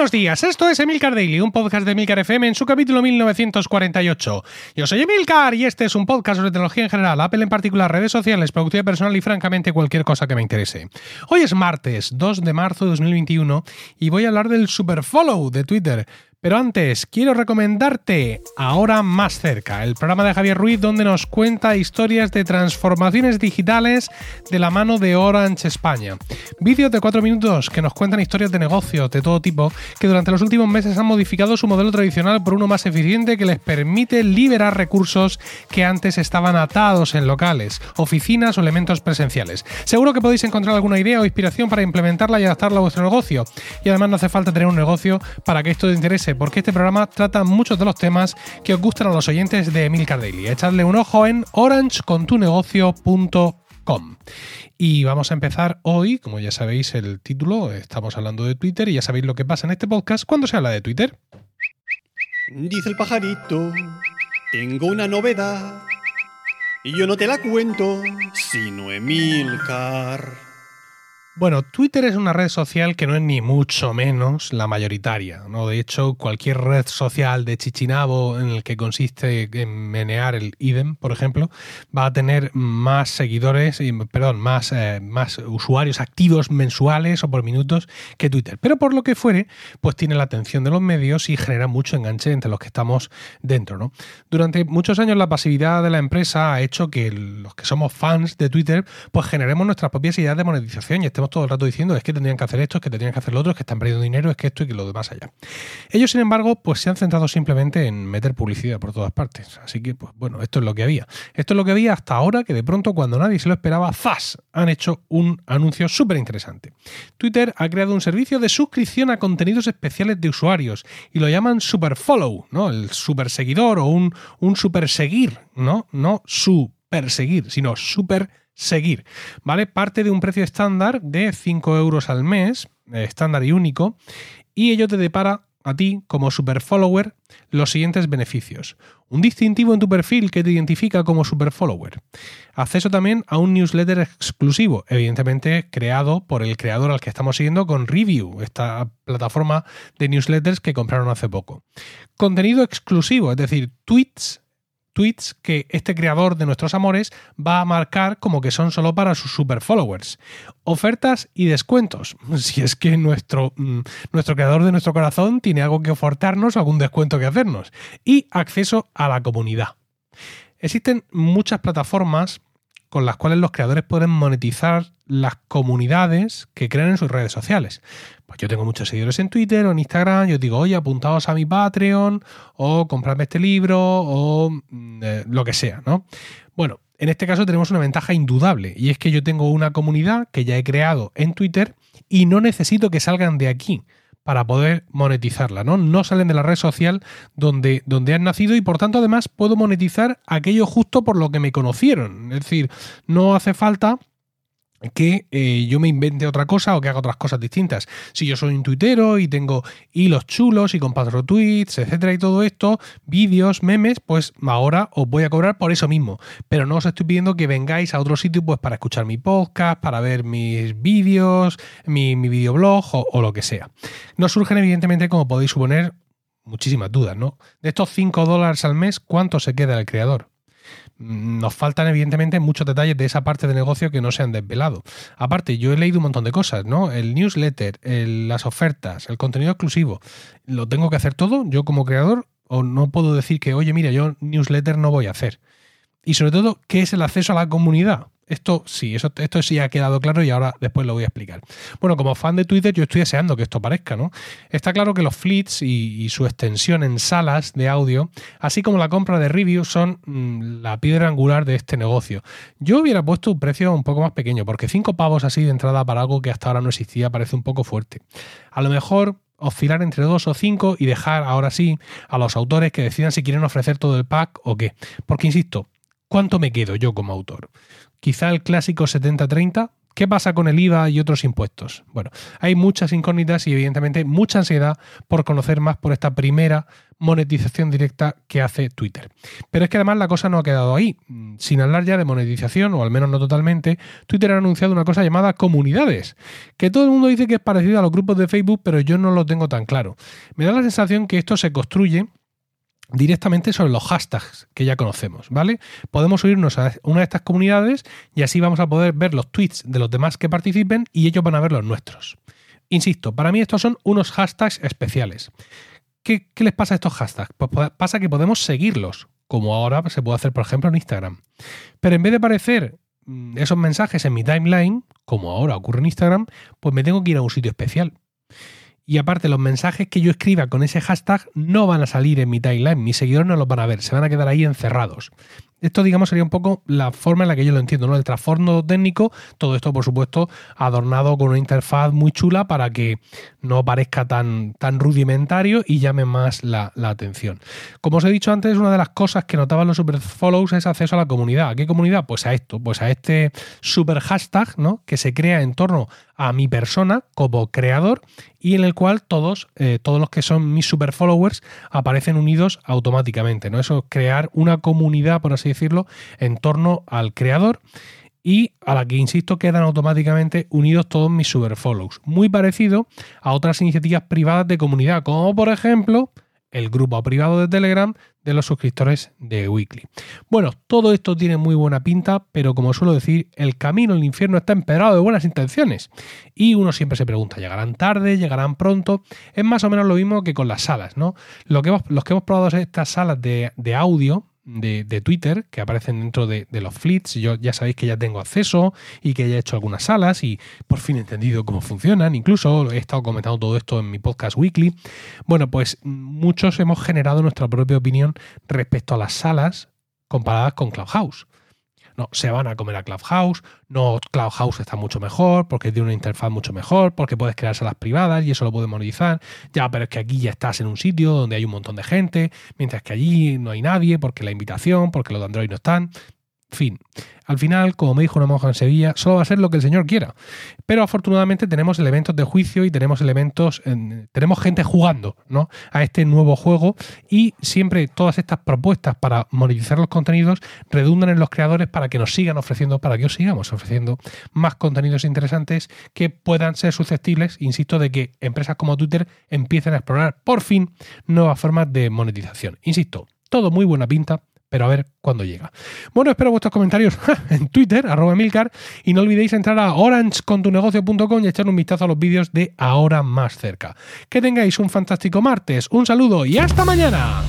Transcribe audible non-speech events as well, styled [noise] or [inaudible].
Buenos días, esto es Emilcar Daily, un podcast de Emilcar FM en su capítulo 1948. Yo soy Emilcar y este es un podcast sobre tecnología en general, Apple en particular, redes sociales, productividad personal y francamente cualquier cosa que me interese. Hoy es martes 2 de marzo de 2021 y voy a hablar del Superfollow de Twitter. Pero antes, quiero recomendarte Ahora Más Cerca, el programa de Javier Ruiz donde nos cuenta historias de transformaciones digitales de la mano de Orange España. Vídeos de 4 minutos que nos cuentan historias de negocios de todo tipo que durante los últimos meses han modificado su modelo tradicional por uno más eficiente que les permite liberar recursos que antes estaban atados en locales, oficinas o elementos presenciales. Seguro que podéis encontrar alguna idea o inspiración para implementarla y adaptarla a vuestro negocio. Y además no hace falta tener un negocio para que esto te interese porque este programa trata muchos de los temas que os gustan a los oyentes de Emilcar Daily. Echadle un ojo en orangecontunegocio.com. Y vamos a empezar hoy, como ya sabéis el título, estamos hablando de Twitter y ya sabéis lo que pasa en este podcast cuando se habla de Twitter. Dice el pajarito, tengo una novedad y yo no te la cuento, sino Emilcar. Bueno, Twitter es una red social que no es ni mucho menos la mayoritaria. ¿no? De hecho, cualquier red social de chichinabo en el que consiste en menear el idem, por ejemplo, va a tener más seguidores, perdón, más, eh, más usuarios activos mensuales o por minutos que Twitter. Pero por lo que fuere, pues tiene la atención de los medios y genera mucho enganche entre los que estamos dentro. ¿no? Durante muchos años la pasividad de la empresa ha hecho que los que somos fans de Twitter, pues generemos nuestras propias ideas de monetización y todo el rato diciendo es que tendrían que hacer esto, es que tendrían que hacer lo otro, es que están perdiendo dinero, es que esto y que lo demás allá. Ellos, sin embargo, pues se han centrado simplemente en meter publicidad por todas partes. Así que, pues bueno, esto es lo que había. Esto es lo que había hasta ahora que de pronto, cuando nadie se lo esperaba, ¡zas! han hecho un anuncio súper interesante. Twitter ha creado un servicio de suscripción a contenidos especiales de usuarios y lo llaman Super Follow, ¿no? El super seguidor o un, un super seguir, ¿no? No su perseguir, sino super seguir, ¿vale? Parte de un precio estándar de 5 euros al mes, eh, estándar y único, y ello te depara a ti como super follower los siguientes beneficios. Un distintivo en tu perfil que te identifica como super follower. Acceso también a un newsletter exclusivo, evidentemente creado por el creador al que estamos siguiendo con Review, esta plataforma de newsletters que compraron hace poco. Contenido exclusivo, es decir, tweets tweets que este creador de nuestros amores va a marcar como que son solo para sus super followers. Ofertas y descuentos. [laughs] Si es que nuestro, mm, nuestro creador de nuestro corazón tiene algo que ofertarnos, algún descuento que hacernos. Y acceso a la comunidad. Existen muchas plataformas con las cuales los creadores pueden monetizar las comunidades que crean en sus redes sociales. Pues yo tengo muchos seguidores en Twitter o en Instagram, yo digo, oye, apuntaos a mi Patreon o compradme este libro o mm, eh, lo que sea, ¿no? Bueno, en este caso tenemos una ventaja indudable y es que yo tengo una comunidad que ya he creado en Twitter y no necesito que salgan de aquí para poder monetizarla, ¿no? No salen de la red social donde, donde han nacido y por tanto además puedo monetizar aquello justo por lo que me conocieron. Es decir, no hace falta que eh, yo me invente otra cosa o que haga otras cosas distintas. Si yo soy un tuitero y tengo hilos chulos y comparto tweets, etcétera, y todo esto, vídeos, memes, pues ahora os voy a cobrar por eso mismo. Pero no os estoy pidiendo que vengáis a otro sitio pues para escuchar mi podcast, para ver mis vídeos, mi, mi videoblog o, lo que sea. Nos surgen, evidentemente, como podéis suponer, muchísimas dudas, ¿no? De estos 5 dólares al mes, ¿cuánto se queda el creador? Nos faltan evidentemente muchos detalles de esa parte de negocio que no se han desvelado. Aparte, yo he leído un montón de cosas, ¿no? El newsletter, las ofertas, el contenido exclusivo. ¿Lo tengo que hacer todo yo como creador? ¿O no puedo decir que, oye, mira, yo newsletter no voy a hacer? Y sobre todo, ¿qué es el acceso a la comunidad? Esto sí, eso, esto sí ha quedado claro y ahora después lo voy a explicar. Bueno, como fan de Twitter, yo estoy deseando que esto parezca, ¿no? Está claro que los fleets y, su extensión en salas de audio, así como la compra de reviews, son mm, la piedra angular de este negocio. Yo hubiera puesto un precio un poco más pequeño, porque cinco pavos así de entrada para algo que hasta ahora no existía parece un poco fuerte. A lo mejor oscilar entre dos o cinco y dejar ahora sí a los autores que decidan si quieren ofrecer todo el pack o qué. Porque insisto, ¿cuánto me quedo yo como autor? Quizá el clásico 70-30. ¿Qué pasa con el IVA y otros impuestos? Bueno, hay muchas incógnitas y evidentemente mucha ansiedad por conocer más por esta primera monetización directa que hace Twitter. Pero es que además la cosa no ha quedado ahí. Sin hablar ya de monetización, o al menos no totalmente, Twitter ha anunciado una cosa llamada comunidades, que todo el mundo dice que es parecido a los grupos de Facebook, pero yo no lo tengo tan claro. Me da la sensación que esto se construye directamente sobre los hashtags que ya conocemos, ¿vale? Podemos subirnos a una de estas comunidades y así vamos a poder ver los tweets de los demás que participen y ellos van a ver los nuestros. Insisto, para mí estos son unos hashtags especiales. ¿Qué, les pasa a estos hashtags? Pues pasa que podemos seguirlos, como ahora se puede hacer, por ejemplo, en Instagram. Pero en vez de aparecer mm, esos mensajes en mi timeline, como ahora ocurre en Instagram, pues me tengo que ir a un sitio especial. Y aparte, los mensajes que yo escriba con ese hashtag no van a salir en mi timeline, mis seguidores no los van a ver, se van a quedar ahí encerrados. Esto, digamos, sería un poco la forma en la que yo lo entiendo, ¿no? El trasfondo técnico, todo esto, por supuesto, adornado con una interfaz muy chula para que no parezca tan, tan rudimentario y llame más la, atención. Como os he dicho antes, una de las cosas que notaban los super follows es acceso a la comunidad. ¿A qué comunidad? Pues a esto, pues a este super hashtag, ¿no? Que se crea en torno a mi persona como creador y en el cual todos, eh, todos los que son mis super followers aparecen unidos automáticamente, ¿no? Eso es crear una comunidad, por así decirlo, en torno al creador y a la que, insisto, quedan automáticamente unidos todos mis super follows. Muy parecido a otras iniciativas privadas de comunidad, como por ejemplo el grupo privado de Telegram de los suscriptores de Weekly. Bueno, todo esto tiene muy buena pinta, pero como suelo decir, el camino al infierno está empedrado de buenas intenciones. Y uno siempre se pregunta, ¿llegarán tarde? ¿Llegarán pronto? Es más o menos lo mismo que con las salas, ¿no? Lo que los que hemos probado estas salas de audio, de, Twitter que aparecen dentro de, los fleets. Yo ya sabéis que ya tengo acceso y que ya he hecho algunas salas y por fin he entendido cómo funcionan. Incluso he estado comentando todo esto en mi podcast weekly. Bueno, pues muchos hemos generado nuestra propia opinión respecto a las salas comparadas con Clubhouse. No, se van a comer a Clubhouse, no, Clubhouse está mucho mejor, porque tiene una interfaz mucho mejor, porque puedes crear salas privadas y eso lo puedes monetizar. Ya, pero es que aquí ya estás en un sitio donde hay un montón de gente, mientras que allí no hay nadie, porque la invitación, porque los de Android no están. Fin. Al final, como me dijo una monja en Sevilla, solo va a ser lo que el Señor quiera. Pero afortunadamente tenemos elementos de juicio y tenemos elementos, tenemos gente jugando ¿no? a este nuevo juego y siempre todas estas propuestas para monetizar los contenidos redundan en los creadores para que nos sigan ofreciendo, para que os sigamos ofreciendo más contenidos interesantes que puedan ser susceptibles, insisto, de que empresas como Twitter empiecen a explorar por fin nuevas formas de monetización. Insisto, todo muy buena pinta, pero a ver cuándo llega. Bueno, espero vuestros comentarios [laughs] en Twitter, arroba Milcar, y no olvidéis entrar a orangecontunegocio.com y echar un vistazo a los vídeos de Ahora Más Cerca. Que tengáis un fantástico martes, un saludo y hasta mañana.